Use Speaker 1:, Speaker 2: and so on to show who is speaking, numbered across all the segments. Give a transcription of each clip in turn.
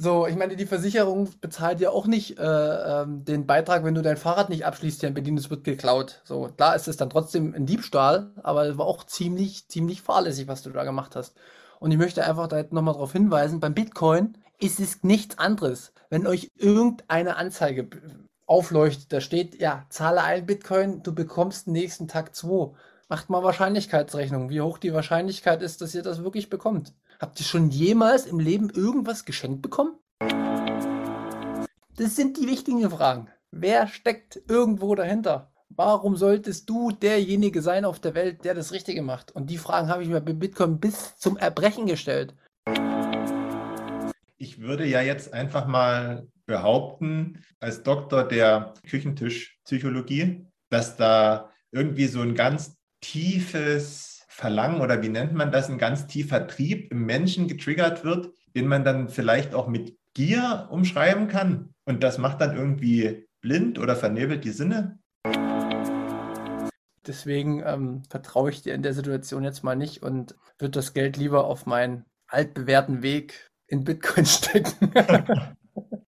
Speaker 1: So, ich meine, die Versicherung bezahlt ja auch nicht äh, ähm, den Beitrag, wenn du dein Fahrrad nicht abschließt, ja in es wird geklaut. So, klar ist es dann trotzdem ein Diebstahl, aber es war auch ziemlich, ziemlich fahrlässig, was du da gemacht hast. Und ich möchte einfach da nochmal darauf hinweisen, beim Bitcoin ist es nichts anderes. Wenn euch irgendeine Anzeige aufleuchtet, da steht, ja, zahle ein Bitcoin, du bekommst nächsten Tag zwei. Macht mal Wahrscheinlichkeitsrechnung, wie hoch die Wahrscheinlichkeit ist, dass ihr das wirklich bekommt. Habt ihr schon jemals im Leben irgendwas geschenkt bekommen? Das sind die wichtigen Fragen. Wer steckt irgendwo dahinter? Warum solltest du derjenige sein auf der Welt, der das Richtige macht? Und die Fragen habe ich mir bei Bitcoin bis zum Erbrechen gestellt.
Speaker 2: Ich würde ja jetzt einfach mal behaupten, als Doktor der Küchentischpsychologie, dass da irgendwie so ein ganz tiefes Verlangen oder wie nennt man das, ein ganz tiefer Trieb im Menschen getriggert wird, den man dann vielleicht auch mit Gier umschreiben kann. Und das macht dann irgendwie blind oder vernebelt die Sinne.
Speaker 1: Deswegen ähm, vertraue ich dir in der Situation jetzt mal nicht und würde das Geld lieber auf meinen altbewährten Weg in Bitcoin stecken.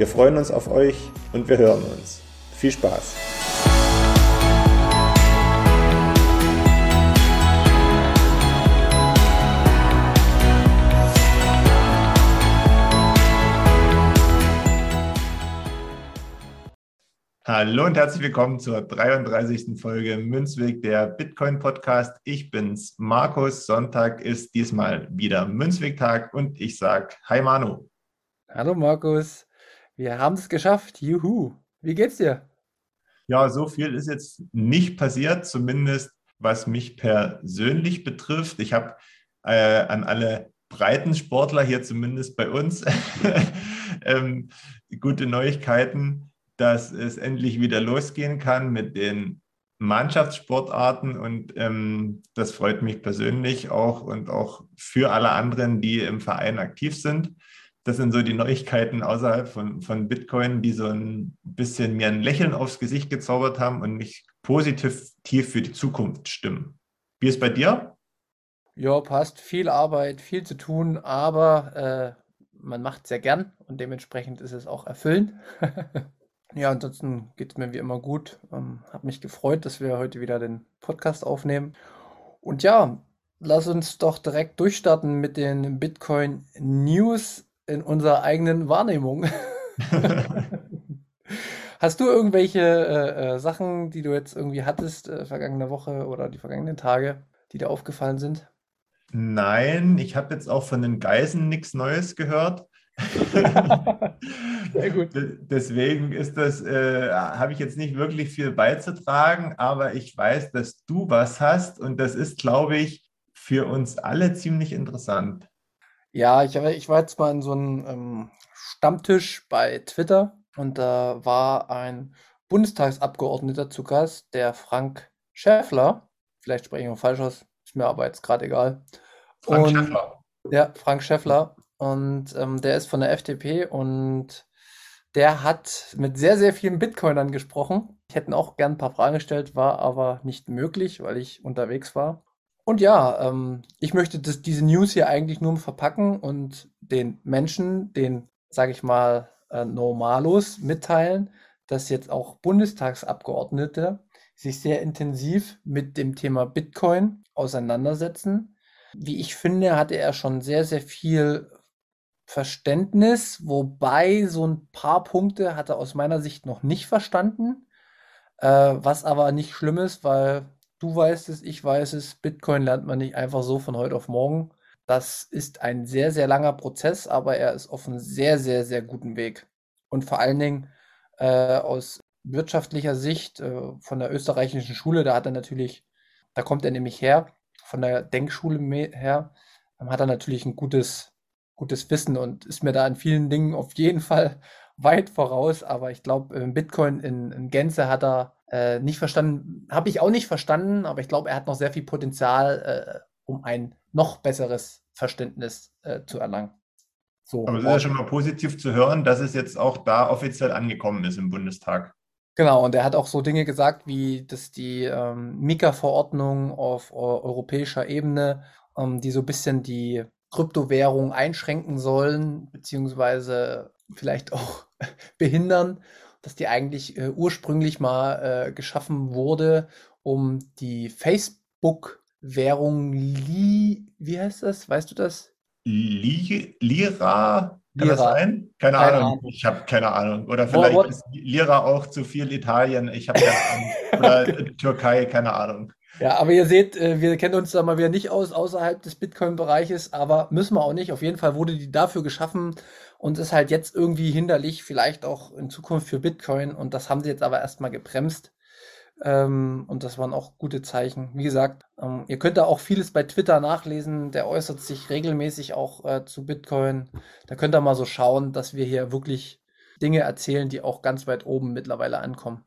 Speaker 2: wir freuen uns auf euch und wir hören uns. Viel Spaß! Hallo und herzlich willkommen zur 33. Folge Münzweg, der Bitcoin Podcast. Ich bin's, Markus. Sonntag ist diesmal wieder Münzweg-Tag und ich sage Hi Manu.
Speaker 1: Hallo Markus. Wir haben es geschafft. Juhu. Wie geht's dir?
Speaker 2: Ja, so viel ist jetzt nicht passiert, zumindest was mich persönlich betrifft. Ich habe äh, an alle Breitensportler hier zumindest bei uns ähm, gute Neuigkeiten, dass es endlich wieder losgehen kann mit den Mannschaftssportarten und ähm, das freut mich persönlich auch und auch für alle anderen, die im Verein aktiv sind das sind so die Neuigkeiten außerhalb von, von Bitcoin, die so ein bisschen mir ein Lächeln aufs Gesicht gezaubert haben und mich positiv tief für die Zukunft stimmen. Wie ist bei dir?
Speaker 1: Ja, passt. Viel Arbeit, viel zu tun, aber äh, man macht es sehr gern und dementsprechend ist es auch erfüllend. ja, ansonsten geht es mir wie immer gut. Ähm, Habe mich gefreut, dass wir heute wieder den Podcast aufnehmen. Und ja, lass uns doch direkt durchstarten mit den Bitcoin News in unserer eigenen Wahrnehmung. Hast du irgendwelche äh, äh, Sachen, die du jetzt irgendwie hattest, äh, vergangene Woche oder die vergangenen Tage, die dir aufgefallen sind?
Speaker 2: Nein, ich habe jetzt auch von den Geisen nichts Neues gehört. Sehr gut. Deswegen ist das, äh, habe ich jetzt nicht wirklich viel beizutragen, aber ich weiß, dass du was hast und das ist, glaube ich, für uns alle ziemlich interessant.
Speaker 1: Ja, ich, ich war jetzt mal in so einem ähm, Stammtisch bei Twitter und da war ein Bundestagsabgeordneter zu Gast, der Frank Schäffler. Vielleicht spreche ich auch falsch aus, ist mir aber jetzt gerade egal. Frank und, Schäffler. Ja, Frank Schäffler. Und ähm, der ist von der FDP und der hat mit sehr, sehr vielen Bitcoinern gesprochen. Ich hätte auch gern ein paar Fragen gestellt, war aber nicht möglich, weil ich unterwegs war. Und ja, ähm, ich möchte das, diese News hier eigentlich nur verpacken und den Menschen, den, sage ich mal, äh, Normalos mitteilen, dass jetzt auch Bundestagsabgeordnete sich sehr intensiv mit dem Thema Bitcoin auseinandersetzen. Wie ich finde, hatte er schon sehr, sehr viel Verständnis, wobei so ein paar Punkte hat er aus meiner Sicht noch nicht verstanden, äh, was aber nicht schlimm ist, weil Du weißt es, ich weiß es, Bitcoin lernt man nicht einfach so von heute auf morgen. Das ist ein sehr, sehr langer Prozess, aber er ist auf einem sehr, sehr, sehr guten Weg. Und vor allen Dingen äh, aus wirtschaftlicher Sicht äh, von der österreichischen Schule, da hat er natürlich, da kommt er nämlich her, von der Denkschule her, hat er natürlich ein gutes, gutes Wissen und ist mir da in vielen Dingen auf jeden Fall weit voraus. Aber ich glaube, Bitcoin in, in, Gänze hat er äh, nicht verstanden, habe ich auch nicht verstanden, aber ich glaube, er hat noch sehr viel Potenzial, äh, um ein noch besseres Verständnis äh, zu erlangen.
Speaker 2: So, Aber es ist ja schon mal positiv zu hören, dass es jetzt auch da offiziell angekommen ist im Bundestag.
Speaker 1: Genau, und er hat auch so Dinge gesagt, wie dass die ähm, Mika-Verordnung auf europäischer Ebene, ähm, die so ein bisschen die Kryptowährung einschränken sollen, beziehungsweise vielleicht auch behindern, dass die eigentlich äh, ursprünglich mal äh, geschaffen wurde, um die Facebook Währung Li, wie heißt das? Weißt du das?
Speaker 2: Li, Lira? Kann Lira. das sein? Keine, keine Ahnung. Ahnung. Ich habe keine Ahnung. Oder vielleicht what? ist Lira auch zu viel Italien. Ich habe keine Ahnung. Oder Türkei, keine Ahnung.
Speaker 1: Ja, aber ihr seht, äh, wir kennen uns da mal wieder nicht aus außerhalb des Bitcoin-Bereiches, aber müssen wir auch nicht. Auf jeden Fall wurde die dafür geschaffen und ist halt jetzt irgendwie hinderlich, vielleicht auch in Zukunft für Bitcoin. Und das haben sie jetzt aber erstmal gebremst. Ähm, und das waren auch gute Zeichen. Wie gesagt, ähm, ihr könnt da auch vieles bei Twitter nachlesen. Der äußert sich regelmäßig auch äh, zu Bitcoin. Da könnt ihr mal so schauen, dass wir hier wirklich Dinge erzählen, die auch ganz weit oben mittlerweile ankommen.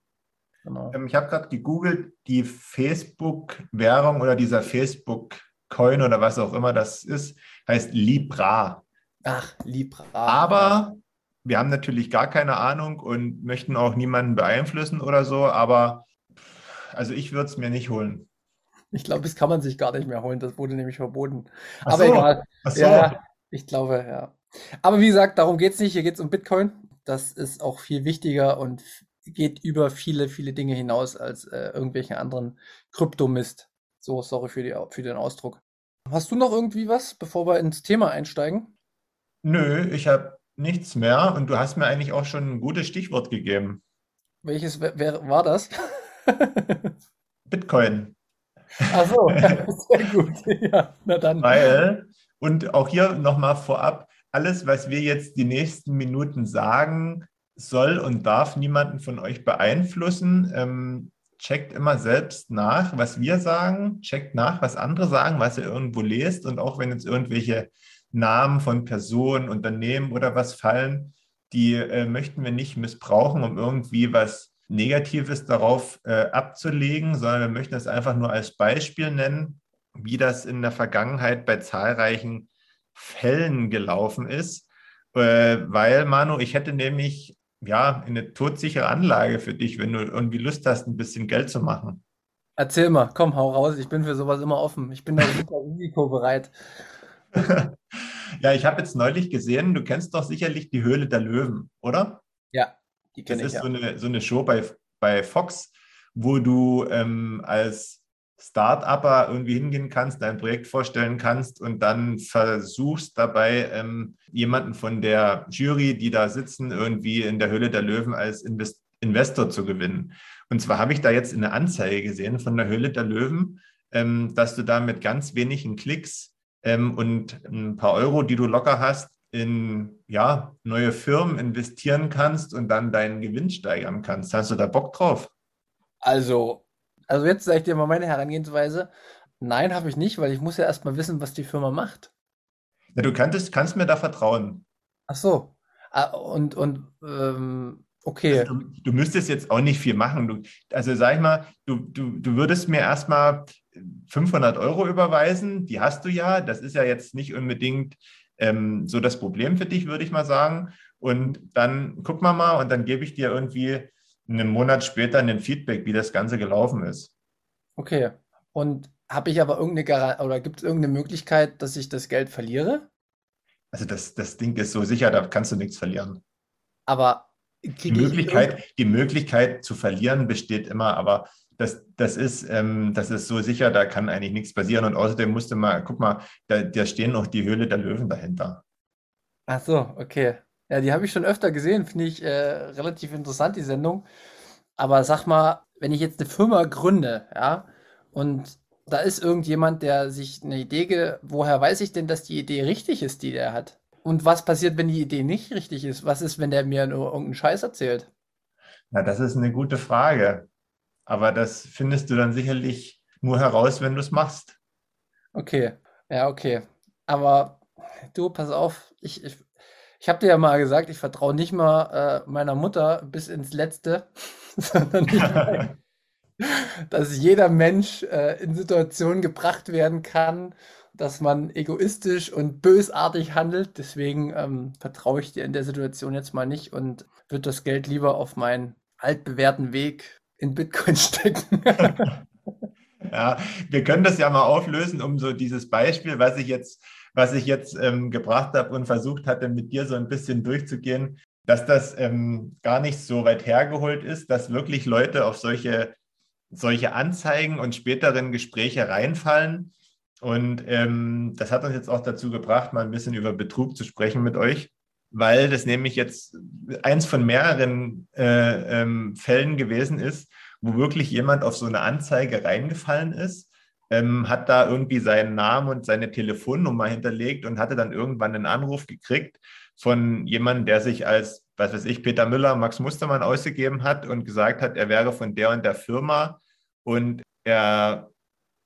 Speaker 2: Genau. Ähm, ich habe gerade gegoogelt, die Facebook-Währung oder dieser Facebook-Coin oder was auch immer das ist, heißt Libra.
Speaker 1: Ach, Libra.
Speaker 2: Aber wir haben natürlich gar keine Ahnung und möchten auch niemanden beeinflussen oder so, aber also ich würde es mir nicht holen.
Speaker 1: Ich glaube, das kann man sich gar nicht mehr holen. Das wurde nämlich verboten.
Speaker 2: Ach Aber so. egal. Ach so.
Speaker 1: Ja, ich glaube, ja. Aber wie gesagt, darum geht es nicht. Hier geht es um Bitcoin. Das ist auch viel wichtiger und geht über viele, viele Dinge hinaus als äh, irgendwelchen anderen Kryptomist. So, sorry für, die, für den Ausdruck. Hast du noch irgendwie was, bevor wir ins Thema einsteigen?
Speaker 2: Nö, ich habe nichts mehr und du hast mir eigentlich auch schon ein gutes Stichwort gegeben.
Speaker 1: Welches wer, war das?
Speaker 2: Bitcoin.
Speaker 1: Ach so, sehr gut. Ja,
Speaker 2: na dann. Weil, und auch hier nochmal vorab, alles, was wir jetzt die nächsten Minuten sagen, soll und darf niemanden von euch beeinflussen. Ähm, checkt immer selbst nach, was wir sagen, checkt nach, was andere sagen, was ihr irgendwo lest und auch wenn jetzt irgendwelche Namen von Personen, Unternehmen oder was fallen, die äh, möchten wir nicht missbrauchen, um irgendwie was Negatives darauf äh, abzulegen, sondern wir möchten es einfach nur als Beispiel nennen, wie das in der Vergangenheit bei zahlreichen Fällen gelaufen ist. Äh, weil, Manu, ich hätte nämlich ja eine todsichere Anlage für dich, wenn du irgendwie Lust hast, ein bisschen Geld zu machen.
Speaker 1: Erzähl mal, komm, hau raus. Ich bin für sowas immer offen. Ich bin da super risikobereit.
Speaker 2: ja, ich habe jetzt neulich gesehen, du kennst doch sicherlich die Höhle der Löwen, oder?
Speaker 1: Ja.
Speaker 2: Die das ich, ist ja. so, eine, so eine Show bei, bei Fox, wo du ähm, als Start-Upper irgendwie hingehen kannst, dein Projekt vorstellen kannst und dann versuchst dabei ähm, jemanden von der Jury, die da sitzen, irgendwie in der Höhle der Löwen als Invest Investor zu gewinnen. Und zwar habe ich da jetzt eine Anzeige gesehen von der Höhle der Löwen, ähm, dass du da mit ganz wenigen Klicks ähm, und ein paar Euro, die du locker hast, in ja, neue Firmen investieren kannst und dann deinen Gewinn steigern kannst. Hast du da Bock drauf?
Speaker 1: Also, also jetzt sage ich dir mal meine Herangehensweise. Nein, habe ich nicht, weil ich muss ja erstmal wissen, was die Firma macht.
Speaker 2: Ja, du kannst, kannst mir da vertrauen.
Speaker 1: Ach so. Ah, und, und ähm, okay.
Speaker 2: Also du, du, müsstest jetzt auch nicht viel machen. Du, also sag ich mal, du, du, du würdest mir erstmal 500 Euro überweisen. Die hast du ja. Das ist ja jetzt nicht unbedingt ähm, so das Problem für dich, würde ich mal sagen. Und dann guck mal mal und dann gebe ich dir irgendwie einen Monat später ein Feedback, wie das Ganze gelaufen ist.
Speaker 1: Okay. Und habe ich aber irgendeine Gar oder gibt es irgendeine Möglichkeit, dass ich das Geld verliere?
Speaker 2: Also das, das Ding ist so sicher, da kannst du nichts verlieren.
Speaker 1: Aber
Speaker 2: die Möglichkeit, die Möglichkeit zu verlieren besteht immer, aber das, das, ist, ähm, das ist so sicher, da kann eigentlich nichts passieren. Und außerdem musste mal, guck mal, da, da stehen noch die Höhle der Löwen dahinter.
Speaker 1: Ach so, okay. Ja, die habe ich schon öfter gesehen, finde ich äh, relativ interessant, die Sendung. Aber sag mal, wenn ich jetzt eine Firma gründe, ja, und da ist irgendjemand, der sich eine Idee, woher weiß ich denn, dass die Idee richtig ist, die der hat? Und was passiert, wenn die Idee nicht richtig ist? Was ist, wenn der mir nur irgendeinen Scheiß erzählt?
Speaker 2: Na, das ist eine gute Frage. Aber das findest du dann sicherlich nur heraus, wenn du es machst.
Speaker 1: Okay, ja, okay. Aber du, pass auf, ich, ich, ich habe dir ja mal gesagt, ich vertraue nicht mal äh, meiner Mutter bis ins Letzte, sondern ich weiß, dass jeder Mensch äh, in Situationen gebracht werden kann, dass man egoistisch und bösartig handelt. Deswegen ähm, vertraue ich dir in der Situation jetzt mal nicht und würde das Geld lieber auf meinen altbewährten Weg in Bitcoin stecken.
Speaker 2: ja, wir können das ja mal auflösen, um so dieses Beispiel, was ich jetzt, was ich jetzt ähm, gebracht habe und versucht hatte, mit dir so ein bisschen durchzugehen, dass das ähm, gar nicht so weit hergeholt ist, dass wirklich Leute auf solche, solche Anzeigen und späteren Gespräche reinfallen. Und ähm, das hat uns jetzt auch dazu gebracht, mal ein bisschen über Betrug zu sprechen mit euch weil das nämlich jetzt eins von mehreren äh, ähm, Fällen gewesen ist, wo wirklich jemand auf so eine Anzeige reingefallen ist, ähm, hat da irgendwie seinen Namen und seine Telefonnummer hinterlegt und hatte dann irgendwann einen Anruf gekriegt von jemandem, der sich als, was weiß ich, Peter Müller, Max Mustermann ausgegeben hat und gesagt hat, er wäre von der und der Firma und er,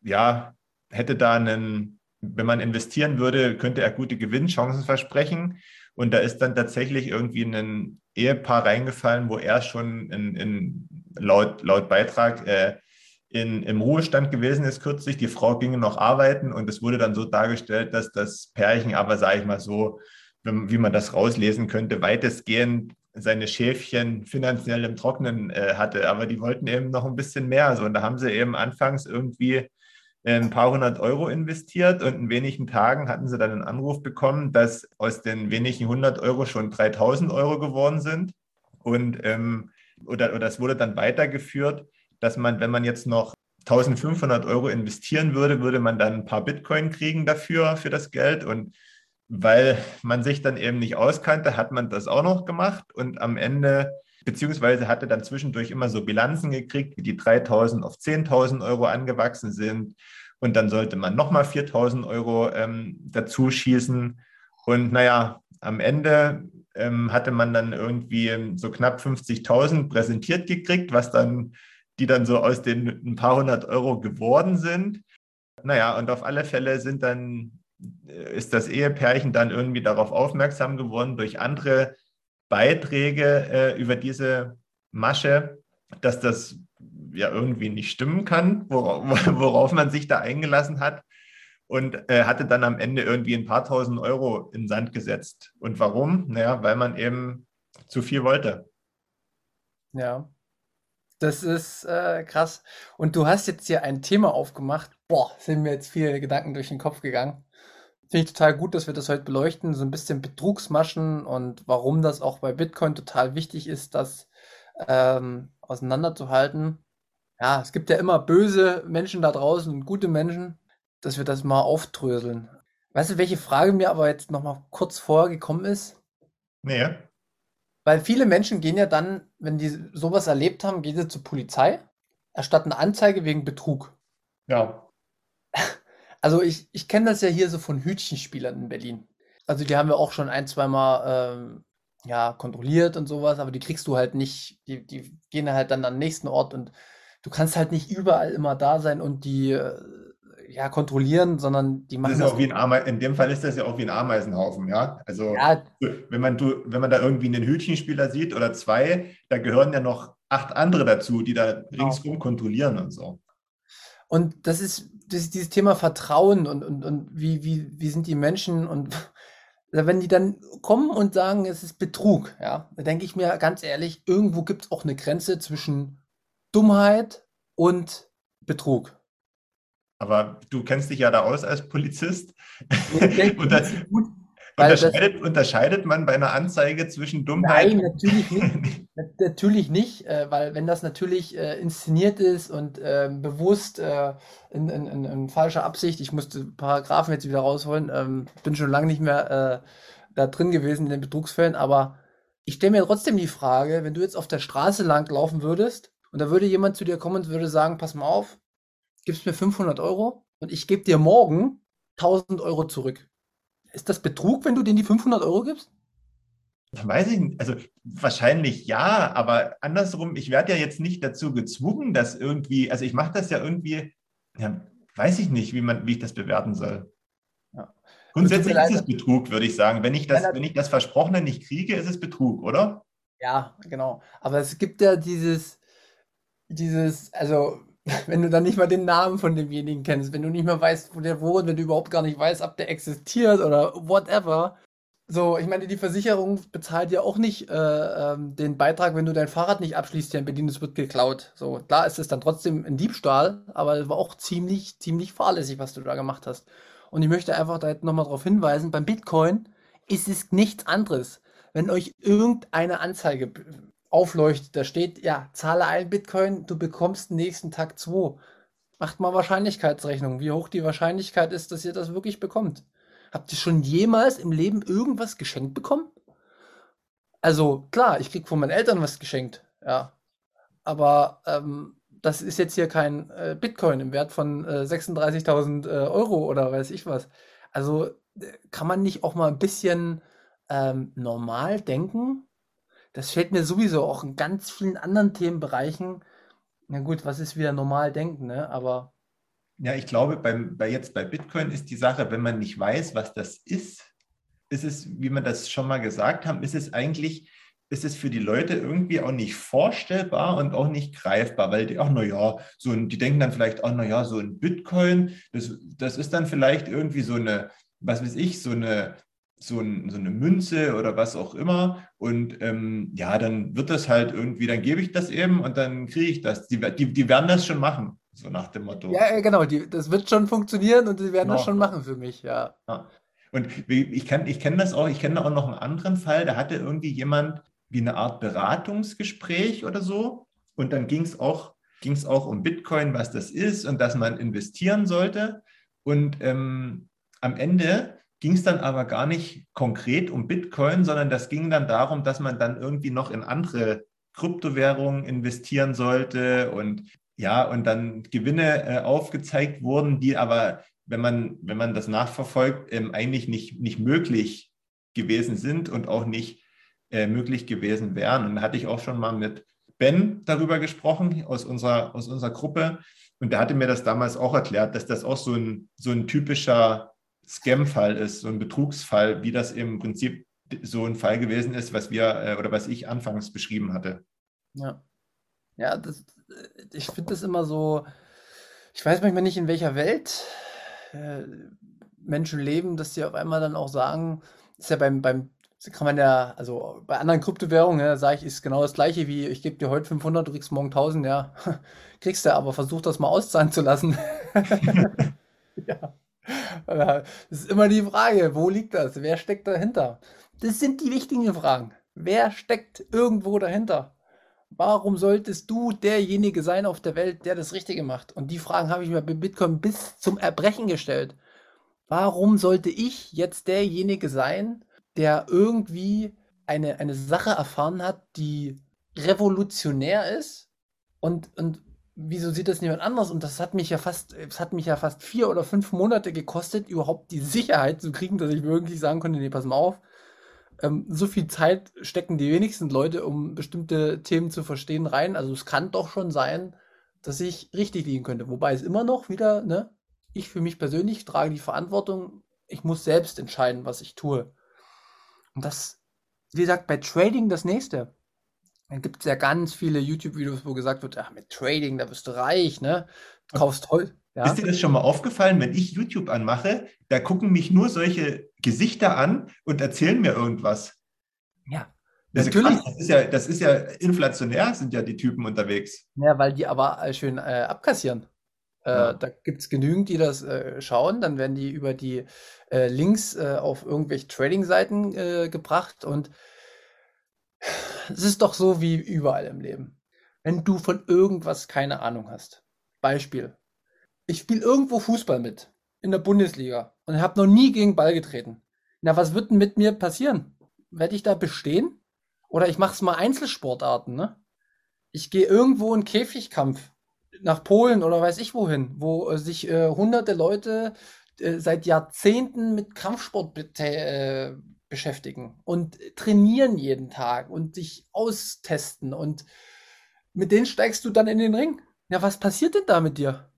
Speaker 2: ja, hätte da einen, wenn man investieren würde, könnte er gute Gewinnchancen versprechen. Und da ist dann tatsächlich irgendwie ein Ehepaar reingefallen, wo er schon in, in laut, laut Beitrag äh, in, im Ruhestand gewesen ist kürzlich. Die Frau ging noch arbeiten und es wurde dann so dargestellt, dass das Pärchen aber, sage ich mal so, wie man das rauslesen könnte, weitestgehend seine Schäfchen finanziell im Trocknen äh, hatte. Aber die wollten eben noch ein bisschen mehr. So, und da haben sie eben anfangs irgendwie ein paar hundert Euro investiert und in wenigen Tagen hatten sie dann einen Anruf bekommen, dass aus den wenigen hundert Euro schon 3000 Euro geworden sind. Und ähm, oder, oder es wurde dann weitergeführt, dass man, wenn man jetzt noch 1500 Euro investieren würde, würde man dann ein paar Bitcoin kriegen dafür, für das Geld. Und weil man sich dann eben nicht auskannte, hat man das auch noch gemacht. Und am Ende beziehungsweise hatte dann zwischendurch immer so Bilanzen gekriegt, wie die 3.000 auf 10.000 Euro angewachsen sind. Und dann sollte man nochmal 4.000 Euro ähm, dazu schießen. Und naja, am Ende ähm, hatte man dann irgendwie so knapp 50.000 präsentiert gekriegt, was dann, die dann so aus den ein paar hundert Euro geworden sind. Naja, und auf alle Fälle sind dann, äh, ist das Ehepärchen dann irgendwie darauf aufmerksam geworden durch andere Beiträge äh, über diese Masche, dass das ja irgendwie nicht stimmen kann, worauf, worauf man sich da eingelassen hat und äh, hatte dann am Ende irgendwie ein paar tausend Euro in Sand gesetzt. Und warum? Naja, weil man eben zu viel wollte.
Speaker 1: Ja, das ist äh, krass. Und du hast jetzt hier ein Thema aufgemacht. Boah, sind mir jetzt viele Gedanken durch den Kopf gegangen. Finde ich total gut, dass wir das heute beleuchten, so ein bisschen Betrugsmaschen und warum das auch bei Bitcoin total wichtig ist, das ähm, auseinanderzuhalten. Ja, es gibt ja immer böse Menschen da draußen und gute Menschen, dass wir das mal aufdröseln. Weißt du, welche Frage mir aber jetzt noch mal kurz vorher gekommen ist?
Speaker 2: Nee.
Speaker 1: Weil viele Menschen gehen ja dann, wenn die sowas erlebt haben, gehen sie zur Polizei, erstatten Anzeige wegen Betrug.
Speaker 2: Ja.
Speaker 1: Also ich, ich kenne das ja hier so von Hütchenspielern in Berlin. Also die haben wir auch schon ein, zweimal ähm, ja, kontrolliert und sowas, aber die kriegst du halt nicht, die, die gehen halt dann an den nächsten Ort und du kannst halt nicht überall immer da sein und die äh, ja, kontrollieren, sondern die machen.
Speaker 2: Das ist das auch wie ein Ame in dem Fall ist das ja auch wie ein Ameisenhaufen, ja. Also ja. wenn man du, wenn man da irgendwie einen Hütchenspieler sieht oder zwei, da gehören ja noch acht andere dazu, die da genau. ringsrum kontrollieren und so.
Speaker 1: Und das ist, das dieses Thema Vertrauen und, und, und wie, wie, wie sind die Menschen und wenn die dann kommen und sagen, es ist Betrug, ja, da denke ich mir ganz ehrlich, irgendwo gibt es auch eine Grenze zwischen Dummheit und Betrug.
Speaker 2: Aber du kennst dich ja da aus als Polizist. und, das, Unterscheidet, unterscheidet man bei einer Anzeige zwischen Dummheit?
Speaker 1: Nein, natürlich nicht. natürlich nicht, äh, weil wenn das natürlich äh, inszeniert ist und äh, bewusst äh, in, in, in, in, falscher Absicht, ich musste Paragraphen jetzt wieder rausholen, ähm, bin schon lange nicht mehr da drin gewesen in den Betrugsfällen, aber ich stelle mir trotzdem die Frage, wenn du jetzt auf der Straße lang laufen würdest und da würde jemand zu dir kommen und würde sagen, pass mal auf, gibst mir 500 Euro und ich gebe dir morgen 1000 Euro zurück. Ist das Betrug, wenn du denen die 500 Euro gibst?
Speaker 2: Weiß ich nicht. Also wahrscheinlich ja, aber andersrum, ich werde ja jetzt nicht dazu gezwungen, dass irgendwie, also ich mache das ja irgendwie, ja, weiß ich nicht, wie man, wie ich das bewerten soll. Ja. Grundsätzlich ist es Betrug, würde ich sagen. Wenn ich das, wenn ich das Versprochene nicht kriege, ist es Betrug, oder?
Speaker 1: Ja, genau. Aber es gibt ja dieses, dieses, also wenn du dann nicht mal den Namen von demjenigen kennst, wenn du nicht mehr weißt, wo der wohnt, wenn du überhaupt gar nicht weißt, ob der existiert oder whatever. So, ich meine, die Versicherung bezahlt ja auch nicht äh, ähm, den Beitrag, wenn du dein Fahrrad nicht abschließt, ja in Berlin, es wird geklaut. So, klar ist es dann trotzdem ein Diebstahl, aber es war auch ziemlich, ziemlich fahrlässig, was du da gemacht hast. Und ich möchte einfach da nochmal darauf hinweisen, beim Bitcoin ist es nichts anderes. Wenn euch irgendeine Anzeige aufleuchtet, da steht, ja, zahle ein Bitcoin, du bekommst nächsten Tag zwei. Macht mal Wahrscheinlichkeitsrechnung, wie hoch die Wahrscheinlichkeit ist, dass ihr das wirklich bekommt. Habt ihr schon jemals im Leben irgendwas geschenkt bekommen? Also klar, ich krieg von meinen Eltern was geschenkt, ja. Aber ähm, das ist jetzt hier kein äh, Bitcoin im Wert von äh, 36.000 äh, Euro oder weiß ich was. Also äh, kann man nicht auch mal ein bisschen ähm, normal denken? Das fällt mir sowieso auch in ganz vielen anderen Themenbereichen. Na gut, was ist wieder normal denken, ne? Aber.
Speaker 2: Ja, ich glaube, beim, bei jetzt bei Bitcoin ist die Sache, wenn man nicht weiß, was das ist, ist es, wie wir das schon mal gesagt haben, ist es eigentlich, ist es für die Leute irgendwie auch nicht vorstellbar und auch nicht greifbar, weil die, ach naja, so die denken dann vielleicht, ach naja, so ein Bitcoin, das, das ist dann vielleicht irgendwie so eine, was weiß ich, so eine so, ein, so, eine Münze oder was auch immer. Und ähm, ja, dann wird das halt irgendwie, dann gebe ich das eben und dann kriege ich das. Die, die, die werden das schon machen, so nach dem Motto.
Speaker 1: Ja, genau, die, das wird schon funktionieren und sie werden genau. das schon machen für mich, ja. ja.
Speaker 2: Und ich, kann, ich kenne das auch, ich kenne auch noch einen anderen Fall, da hatte irgendwie jemand wie eine Art Beratungsgespräch oder so. Und dann ging es auch, ging's auch um Bitcoin, was das ist und dass man investieren sollte. Und ähm, am Ende ging es dann aber gar nicht konkret um Bitcoin, sondern das ging dann darum, dass man dann irgendwie noch in andere Kryptowährungen investieren sollte und ja, und dann Gewinne äh, aufgezeigt wurden, die aber, wenn man, wenn man das nachverfolgt, ähm, eigentlich nicht, nicht möglich gewesen sind und auch nicht äh, möglich gewesen wären. Und da hatte ich auch schon mal mit Ben darüber gesprochen aus unserer, aus unserer Gruppe. Und der hatte mir das damals auch erklärt, dass das auch so ein, so ein typischer Scam-Fall ist, so ein Betrugsfall, wie das im Prinzip so ein Fall gewesen ist, was wir äh, oder was ich anfangs beschrieben hatte.
Speaker 1: Ja. Ja, das, ich finde das immer so, ich weiß manchmal nicht, in welcher Welt äh, Menschen leben, dass sie auf einmal dann auch sagen, ist ja beim, beim kann man ja, also bei anderen Kryptowährungen, ja, sage ich, ist genau das gleiche wie, ich gebe dir heute 500, du kriegst morgen 1000, ja, kriegst du, aber versuch das mal auszahlen zu lassen. ja. Das ist immer die Frage, wo liegt das? Wer steckt dahinter? Das sind die wichtigen Fragen. Wer steckt irgendwo dahinter? Warum solltest du derjenige sein auf der Welt, der das Richtige macht? Und die Fragen habe ich mir bei Bitcoin bis zum Erbrechen gestellt. Warum sollte ich jetzt derjenige sein, der irgendwie eine, eine Sache erfahren hat, die revolutionär ist und, und wieso sieht das niemand anders? Und das hat mich ja fast, es hat mich ja fast vier oder fünf Monate gekostet, überhaupt die Sicherheit zu kriegen, dass ich wirklich sagen konnte, nee, pass mal auf. Ähm, so viel Zeit stecken die wenigsten Leute, um bestimmte Themen zu verstehen, rein. Also es kann doch schon sein, dass ich richtig liegen könnte. Wobei es immer noch wieder, ne, ich für mich persönlich trage die Verantwortung, ich muss selbst entscheiden, was ich tue. Und das, wie gesagt, bei Trading das nächste. Dann gibt es ja ganz viele YouTube-Videos, wo gesagt wird, ach, mit Trading, da wirst du reich, ne? Du kaufst Holz.
Speaker 2: Ja? Ist dir das schon mal aufgefallen, wenn ich YouTube anmache, da gucken mich nur solche Gesichter an und erzählen mir irgendwas.
Speaker 1: Ja.
Speaker 2: Das natürlich. Ist das, ist ja, das ist ja inflationär, sind ja die Typen unterwegs.
Speaker 1: Ja, weil die aber äh, schön äh, abkassieren. Äh, ja. Da gibt es genügend, die das äh, schauen. Dann werden die über die äh, Links äh, auf irgendwelche Trading-Seiten gebracht und es ist doch so wie überall im Leben. Wenn du von irgendwas keine Ahnung hast. Beispiel. Ich spiele irgendwo Fußball mit. In der Bundesliga. Und habe noch nie gegen Ball getreten. Na, was wird denn mit mir passieren? Werde ich da bestehen? Oder ich mache es mal Einzelsportarten, ne? Ich gehe irgendwo in Käfigkampf. nach Polen oder weiß ich wohin, wo äh, sich äh, hunderte Leute äh, seit Jahrzehnten mit Kampfsport äh, beschäftigen und trainieren jeden Tag und sich austesten und mit denen steigst du dann in den Ring. Ja, was passiert denn da mit dir?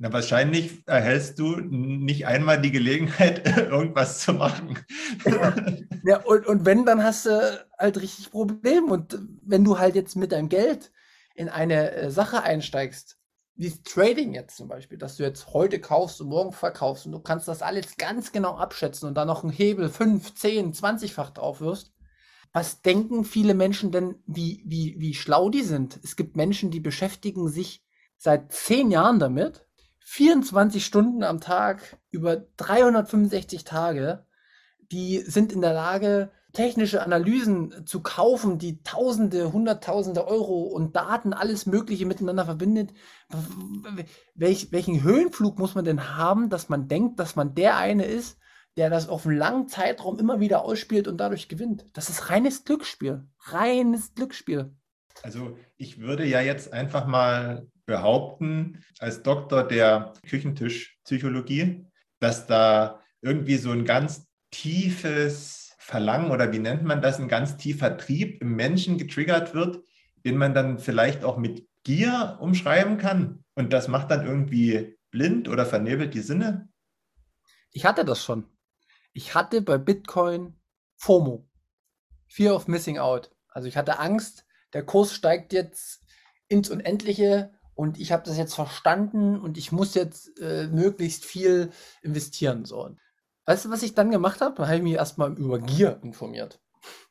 Speaker 2: Na, wahrscheinlich erhältst du nicht einmal die Gelegenheit, irgendwas zu machen.
Speaker 1: ja, und, und wenn, dann hast du halt richtig Probleme. Und wenn du halt jetzt mit deinem Geld in eine äh, Sache einsteigst, wie Trading jetzt zum Beispiel, dass du jetzt heute kaufst und morgen verkaufst und du kannst das alles ganz genau abschätzen und dann noch einen Hebel 5, 10, 20-fach drauf wirst. Was denken viele Menschen denn, wie, wie, wie schlau die sind? Es gibt Menschen, die beschäftigen sich seit zehn Jahren damit, 24 Stunden am Tag über 365 Tage, die sind in der Lage, technische Analysen zu kaufen, die Tausende, Hunderttausende Euro und Daten, alles Mögliche miteinander verbindet. Welch, welchen Höhenflug muss man denn haben, dass man denkt, dass man der eine ist, der das auf einen langen Zeitraum immer wieder ausspielt und dadurch gewinnt? Das ist reines Glücksspiel. Reines Glücksspiel.
Speaker 2: Also ich würde ja jetzt einfach mal behaupten, als Doktor der Küchentischpsychologie, dass da irgendwie so ein ganz tiefes Verlangen oder wie nennt man das, ein ganz tiefer Trieb im Menschen getriggert wird, den man dann vielleicht auch mit Gier umschreiben kann. Und das macht dann irgendwie blind oder vernebelt die Sinne.
Speaker 1: Ich hatte das schon. Ich hatte bei Bitcoin FOMO. Fear of Missing Out. Also ich hatte Angst, der Kurs steigt jetzt ins Unendliche und ich habe das jetzt verstanden und ich muss jetzt äh, möglichst viel investieren. So. Weißt du, was ich dann gemacht habe? Da habe ich mich erstmal über Gier informiert.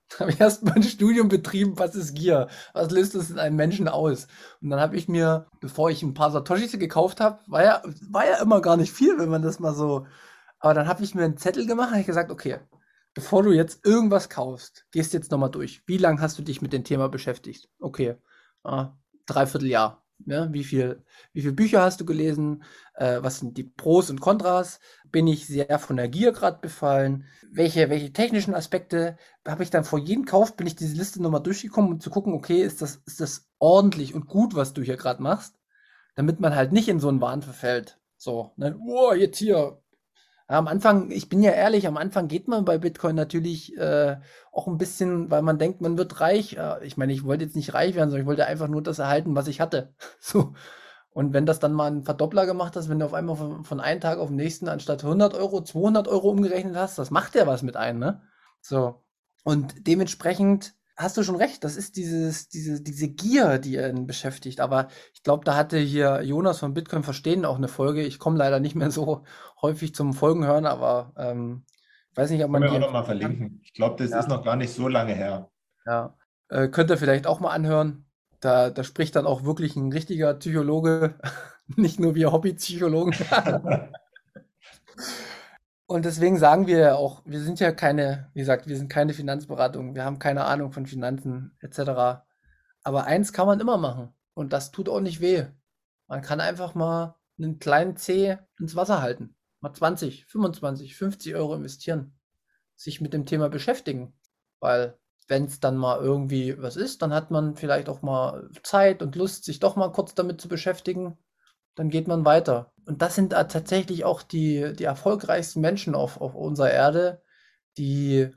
Speaker 1: Da habe ich erstmal ein Studium betrieben, was ist Gier? Was löst das in einem Menschen aus? Und dann habe ich mir, bevor ich ein paar Satoshis gekauft habe, war ja, war ja immer gar nicht viel, wenn man das mal so. Aber dann habe ich mir einen Zettel gemacht und ich gesagt, okay, bevor du jetzt irgendwas kaufst, gehst jetzt nochmal durch. Wie lange hast du dich mit dem Thema beschäftigt? Okay, ah, dreiviertel Jahr. Ja, wie viel, wie viele Bücher hast du gelesen? Äh, was sind die Pros und Kontras? Bin ich sehr von der Gier gerade befallen? Welche, welche technischen Aspekte habe ich dann vor jedem Kauf, bin ich diese Liste nochmal durchgekommen, um zu gucken, okay, ist das, ist das ordentlich und gut, was du hier gerade machst? Damit man halt nicht in so einen Wahn verfällt. So, ne, oh, jetzt hier am Anfang, ich bin ja ehrlich, am Anfang geht man bei Bitcoin natürlich äh, auch ein bisschen, weil man denkt, man wird reich. Äh, ich meine, ich wollte jetzt nicht reich werden, sondern ich wollte einfach nur das erhalten, was ich hatte. so. Und wenn das dann mal ein Verdoppler gemacht hast, wenn du auf einmal von, von einem Tag auf den nächsten anstatt 100 Euro 200 Euro umgerechnet hast, das macht ja was mit einem, ne? So. Und dementsprechend hast du schon recht, das ist dieses, diese, diese Gier, die ihn beschäftigt. Aber ich glaube, da hatte hier Jonas von Bitcoin Verstehen auch eine Folge. Ich komme leider nicht mehr so häufig zum Folgen hören, aber ähm, weiß nicht, ob man.
Speaker 2: Können wir auch noch mal verlinken. Ich glaube, das ja. ist noch gar nicht so lange her.
Speaker 1: Ja. Äh, könnt ihr vielleicht auch mal anhören. Da, da spricht dann auch wirklich ein richtiger Psychologe, nicht nur wir Hobbypsychologen. Und deswegen sagen wir ja auch, wir sind ja keine, wie gesagt, wir sind keine Finanzberatung, wir haben keine Ahnung von Finanzen etc. Aber eins kann man immer machen und das tut auch nicht weh. Man kann einfach mal einen kleinen C ins Wasser halten. Mal 20, 25, 50 Euro investieren. Sich mit dem Thema beschäftigen. Weil wenn es dann mal irgendwie was ist, dann hat man vielleicht auch mal Zeit und Lust, sich doch mal kurz damit zu beschäftigen. Dann geht man weiter und das sind tatsächlich auch die, die erfolgreichsten Menschen auf, auf unserer Erde, die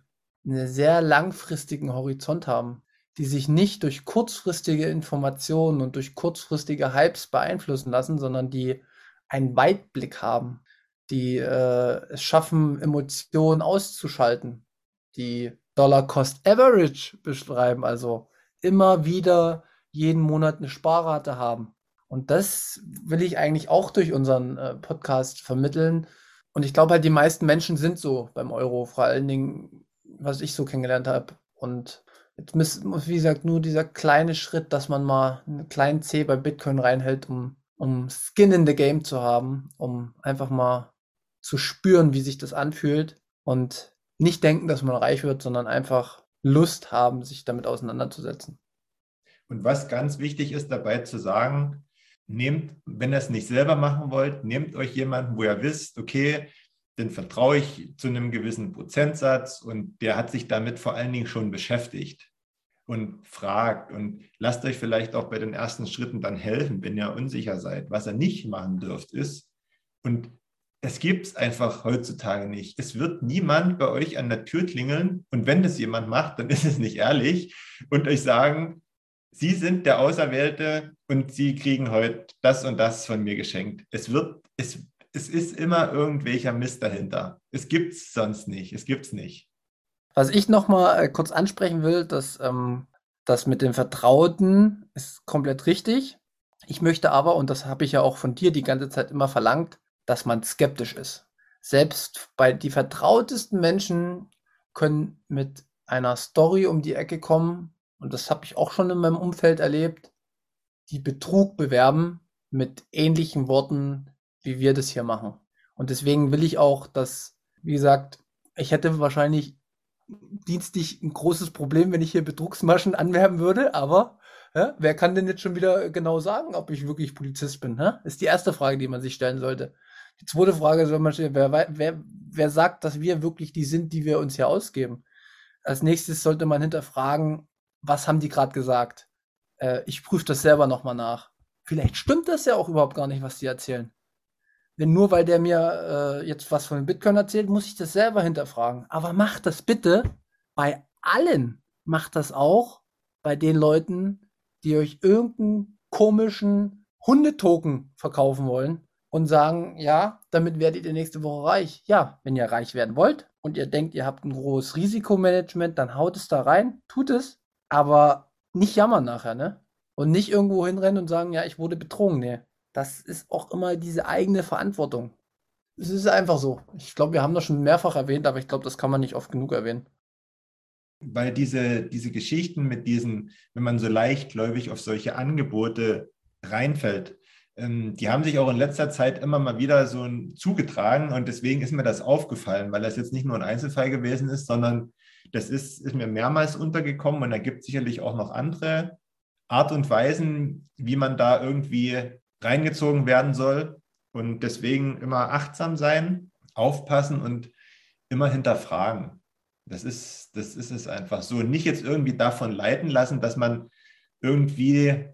Speaker 1: einen sehr langfristigen Horizont haben, die sich nicht durch kurzfristige Informationen und durch kurzfristige Hypes beeinflussen lassen, sondern die einen Weitblick haben, die äh, es schaffen, Emotionen auszuschalten, die Dollar Cost Average beschreiben, also immer wieder jeden Monat eine Sparrate haben und das will ich eigentlich auch durch unseren äh, Podcast vermitteln. Und ich glaube halt, die meisten Menschen sind so beim Euro, vor allen Dingen, was ich so kennengelernt habe. Und jetzt muss, wie gesagt, nur dieser kleine Schritt, dass man mal einen kleinen C bei Bitcoin reinhält, um, um Skin in the Game zu haben, um einfach mal zu spüren, wie sich das anfühlt und nicht denken, dass man reich wird, sondern einfach Lust haben, sich damit auseinanderzusetzen.
Speaker 2: Und was ganz wichtig ist dabei zu sagen, nehmt, wenn ihr es nicht selber machen wollt, nehmt euch jemanden, wo ihr wisst, okay, den vertraue ich zu einem gewissen Prozentsatz und der hat sich damit vor allen Dingen schon beschäftigt. und fragt und lasst euch vielleicht auch bei den ersten Schritten dann helfen, wenn ihr unsicher seid. Was ihr nicht machen dürft, ist, und es gibt es einfach heutzutage nicht. Es wird niemand bei euch an der Tür klingeln und wenn das jemand macht, dann ist es nicht ehrlich und euch sagen, Sie sind der Auserwählte und Sie kriegen heute das und das von mir geschenkt. Es wird, es, es ist immer irgendwelcher Mist dahinter. Es gibt es sonst nicht. Es gibt es nicht.
Speaker 1: Was ich noch mal äh, kurz ansprechen will, dass ähm, das mit dem Vertrauten ist komplett richtig. Ich möchte aber, und das habe ich ja auch von dir die ganze Zeit immer verlangt, dass man skeptisch ist. Selbst bei die vertrautesten Menschen können mit einer Story um die Ecke kommen, und das habe ich auch schon in meinem Umfeld erlebt, die Betrug bewerben mit ähnlichen Worten, wie wir das hier machen. Und deswegen will ich auch, dass, wie gesagt, ich hätte wahrscheinlich dienstlich ein großes Problem, wenn ich hier Betrugsmaschen anwerben würde, aber ja, wer kann denn jetzt schon wieder genau sagen, ob ich wirklich Polizist bin? Ja? Ist die erste Frage, die man sich stellen sollte. Die zweite Frage soll man stellen, wer, wer, wer sagt, dass wir wirklich die sind, die wir uns hier ausgeben? Als nächstes sollte man hinterfragen, was haben die gerade gesagt? Äh, ich prüfe das selber nochmal nach. Vielleicht stimmt das ja auch überhaupt gar nicht, was die erzählen. Denn nur weil der mir äh, jetzt was von Bitcoin erzählt, muss ich das selber hinterfragen. Aber macht das bitte bei allen. Macht das auch bei den Leuten, die euch irgendeinen komischen Hundetoken verkaufen wollen und sagen, ja, damit werdet ihr nächste Woche reich. Ja, wenn ihr reich werden wollt und ihr denkt, ihr habt ein großes Risikomanagement, dann haut es da rein, tut es, aber nicht jammern nachher, ne? Und nicht irgendwo hinrennen und sagen, ja, ich wurde betrogen, ne? Das ist auch immer diese eigene Verantwortung. Es ist einfach so. Ich glaube, wir haben das schon mehrfach erwähnt, aber ich glaube, das kann man nicht oft genug erwähnen.
Speaker 2: Weil diese, diese Geschichten mit diesen, wenn man so leichtgläubig auf solche Angebote reinfällt, die haben sich auch in letzter Zeit immer mal wieder so zugetragen und deswegen ist mir das aufgefallen, weil das jetzt nicht nur ein Einzelfall gewesen ist, sondern das ist, ist mir mehrmals untergekommen und da gibt es sicherlich auch noch andere Art und Weisen, wie man da irgendwie reingezogen werden soll. Und deswegen immer achtsam sein, aufpassen und immer hinterfragen. Das ist, das ist es einfach so. Nicht jetzt irgendwie davon leiten lassen, dass man irgendwie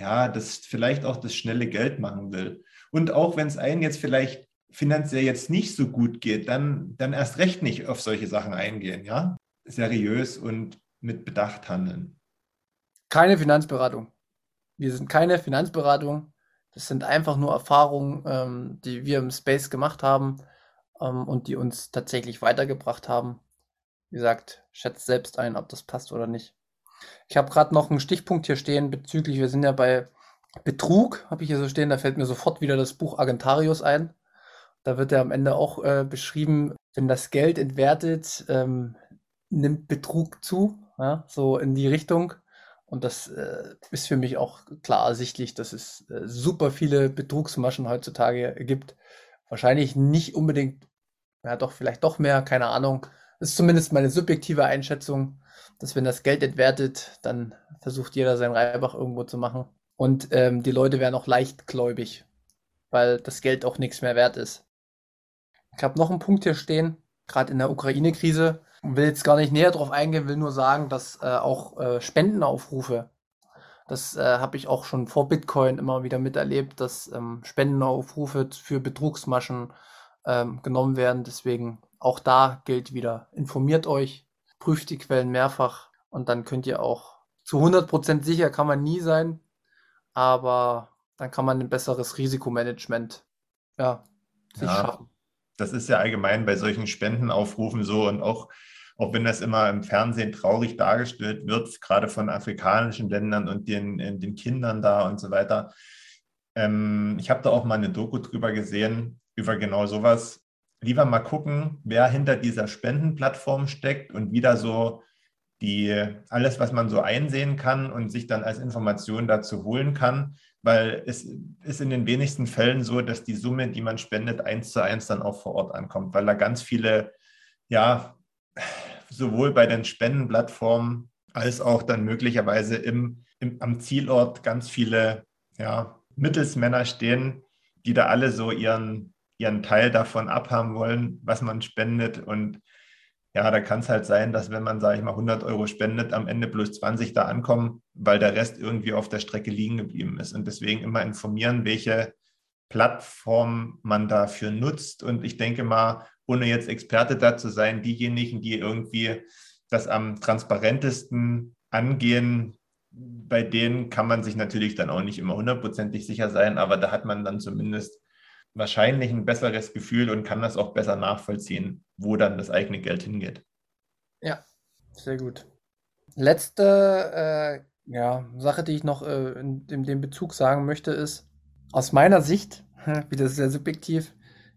Speaker 2: ja, das vielleicht auch das schnelle Geld machen will. Und auch wenn es einen jetzt vielleicht finanziell jetzt nicht so gut geht, dann, dann erst recht nicht auf solche Sachen eingehen, ja? Seriös und mit Bedacht handeln.
Speaker 1: Keine Finanzberatung. Wir sind keine Finanzberatung. Das sind einfach nur Erfahrungen, ähm, die wir im Space gemacht haben ähm, und die uns tatsächlich weitergebracht haben. Wie gesagt, schätzt selbst ein, ob das passt oder nicht. Ich habe gerade noch einen Stichpunkt hier stehen bezüglich, wir sind ja bei Betrug, habe ich hier so stehen, da fällt mir sofort wieder das Buch Agentarius ein. Da wird ja am Ende auch äh, beschrieben, wenn das Geld entwertet, ähm, nimmt Betrug zu, ja, so in die Richtung. Und das äh, ist für mich auch klar ersichtlich, dass es äh, super viele Betrugsmaschen heutzutage gibt. Wahrscheinlich nicht unbedingt, ja doch, vielleicht doch mehr, keine Ahnung. Das ist zumindest meine subjektive Einschätzung dass wenn das Geld entwertet, dann versucht jeder sein Reibach irgendwo zu machen. Und ähm, die Leute werden auch leichtgläubig, weil das Geld auch nichts mehr wert ist. Ich habe noch einen Punkt hier stehen, gerade in der Ukraine-Krise. Will jetzt gar nicht näher drauf eingehen, will nur sagen, dass äh, auch äh, Spendenaufrufe, das äh, habe ich auch schon vor Bitcoin immer wieder miterlebt, dass ähm, Spendenaufrufe für Betrugsmaschen ähm, genommen werden. Deswegen auch da gilt wieder, informiert euch, prüft die Quellen mehrfach und dann könnt ihr auch zu 100% sicher kann man nie sein, aber dann kann man ein besseres Risikomanagement ja, sich ja, schaffen.
Speaker 2: Das ist ja allgemein bei solchen Spendenaufrufen so und auch, auch wenn das immer im Fernsehen traurig dargestellt wird, gerade von afrikanischen Ländern und den, den Kindern da und so weiter. Ähm, ich habe da auch mal eine Doku drüber gesehen, über genau sowas lieber mal gucken, wer hinter dieser Spendenplattform steckt und wieder so die, alles, was man so einsehen kann und sich dann als Information dazu holen kann, weil es ist in den wenigsten Fällen so, dass die Summe, die man spendet, eins zu eins dann auch vor Ort ankommt, weil da ganz viele, ja, sowohl bei den Spendenplattformen als auch dann möglicherweise im, im, am Zielort ganz viele ja, Mittelsmänner stehen, die da alle so ihren, ihren Teil davon abhaben wollen, was man spendet. Und Ja, da kann es halt sein, dass wenn man, sage ich mal, 100 Euro spendet, am Ende bloß 20 da ankommen, weil der Rest irgendwie auf der Strecke liegen geblieben ist. Und deswegen immer informieren, welche Plattform man dafür nutzt. Und ich denke mal, ohne jetzt Experte da zu sein, diejenigen, die irgendwie das am transparentesten angehen, bei denen kann man sich natürlich dann auch nicht immer hundertprozentig sicher sein, aber da hat man dann zumindest wahrscheinlich ein besseres Gefühl und kann das auch besser nachvollziehen, wo dann das eigene Geld hingeht.
Speaker 1: Ja, sehr gut. Letzte äh, ja, Sache, die ich noch äh, in, in dem Bezug sagen möchte, ist, aus meiner Sicht, wieder sehr subjektiv,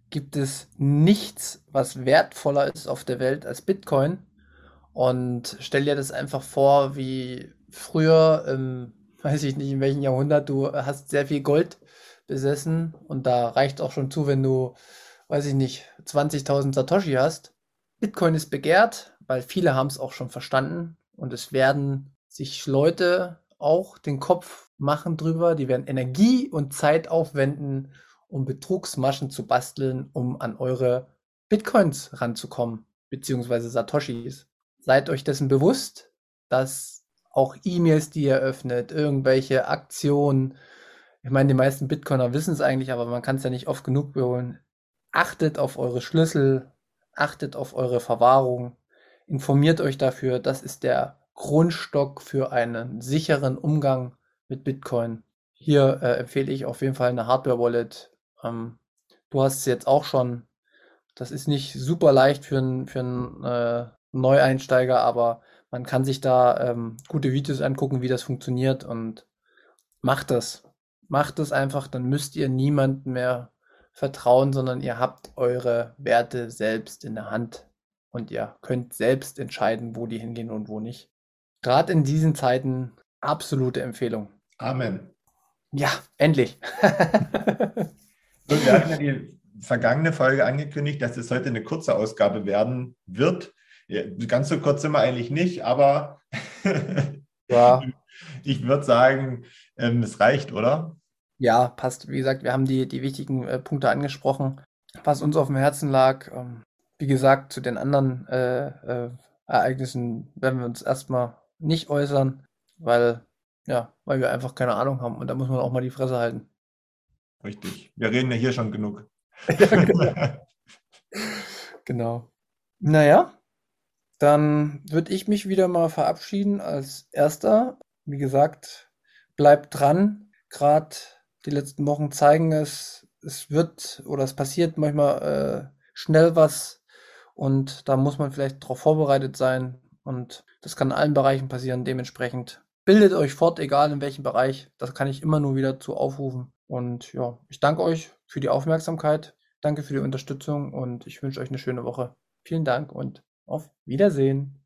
Speaker 1: gibt es nichts, was wertvoller ist auf der Welt als Bitcoin. Und stell dir das einfach vor, wie früher, ähm, weiß ich nicht in welchem Jahrhundert, du hast sehr viel Gold besessen und da reicht auch schon zu, wenn du, weiß ich nicht, 20.000 Satoshi hast. Bitcoin ist begehrt, weil viele haben es auch schon verstanden und es werden sich Leute auch den Kopf machen drüber, die werden Energie und Zeit aufwenden, um Betrugsmaschen zu basteln, um an eure Bitcoins ranzukommen, beziehungsweise Satoshis. Seid euch dessen bewusst, dass auch E-Mails, die ihr öffnet, irgendwelche Aktionen, ich meine, die meisten Bitcoiner wissen es eigentlich, aber man kann es ja nicht oft genug wiederholen. Achtet auf eure Schlüssel, achtet auf eure Verwahrung, informiert euch dafür, das ist der Grundstock für einen sicheren Umgang mit Bitcoin. Hier äh, empfehle ich auf jeden Fall eine Hardware-Wallet. Ähm, du hast es jetzt auch schon. Das ist nicht super leicht für einen für äh, Neueinsteiger, aber man kann sich da ähm, gute Videos angucken, wie das funktioniert und macht das. Macht das einfach, dann müsst ihr niemandem mehr vertrauen, sondern ihr habt eure Werte selbst in der Hand und ihr könnt selbst entscheiden, wo die hingehen und wo nicht. Gerade in diesen Zeiten absolute Empfehlung.
Speaker 2: Amen.
Speaker 1: Ja, endlich.
Speaker 2: wir hatten ja die vergangene Folge angekündigt, dass es heute eine kurze Ausgabe werden wird. Ganz so kurz sind wir eigentlich nicht, aber ja. ich würde sagen, ähm, es reicht, oder?
Speaker 1: Ja, passt. Wie gesagt, wir haben die, die wichtigen äh, Punkte angesprochen, was uns auf dem Herzen lag. Ähm, wie gesagt, zu den anderen äh, äh, Ereignissen werden wir uns erstmal nicht äußern, weil, ja, weil wir einfach keine Ahnung haben und da muss man auch mal die Fresse halten.
Speaker 2: Richtig. Wir reden ja hier schon genug. ja, genau.
Speaker 1: genau. Naja, dann würde ich mich wieder mal verabschieden als erster. Wie gesagt, bleibt dran. Gerade die letzten Wochen zeigen es, es wird oder es passiert manchmal äh, schnell was und da muss man vielleicht darauf vorbereitet sein. Und das kann in allen Bereichen passieren. Dementsprechend bildet euch fort, egal in welchem Bereich. Das kann ich immer nur wieder zu aufrufen. Und ja, ich danke euch für die Aufmerksamkeit. Danke für die Unterstützung und ich wünsche euch eine schöne Woche. Vielen Dank und auf Wiedersehen.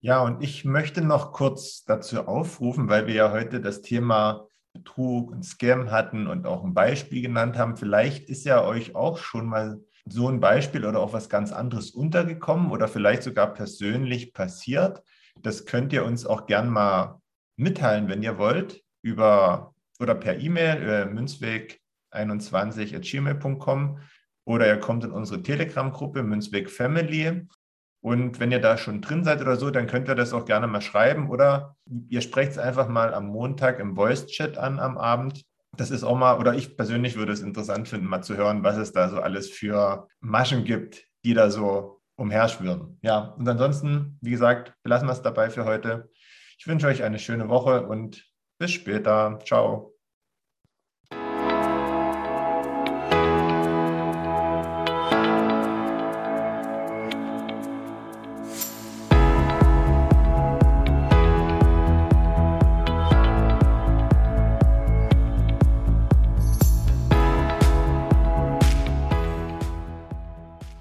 Speaker 2: Ja, und ich möchte noch kurz dazu aufrufen, weil wir ja heute das Thema Betrug und Scam hatten und auch ein Beispiel genannt haben. Vielleicht ist ja euch auch schon mal so ein Beispiel oder auch was ganz anderes untergekommen oder vielleicht sogar persönlich passiert. Das könnt ihr uns auch gern mal mitteilen, wenn ihr wollt, über oder per E-Mail münzweg21.gmail.com oder ihr kommt in unsere Telegram-Gruppe Münzweg Family. Und wenn ihr da schon drin seid oder so, dann könnt ihr das auch gerne mal schreiben oder ihr sprecht es einfach mal am Montag im Voice-Chat an am Abend. Das ist auch mal, oder ich persönlich würde es interessant finden, mal zu hören, was es da so alles für Maschen gibt, die da so umherschwirren. Ja, und ansonsten, wie gesagt, belassen wir es dabei für heute. Ich wünsche euch eine schöne Woche und bis später. Ciao.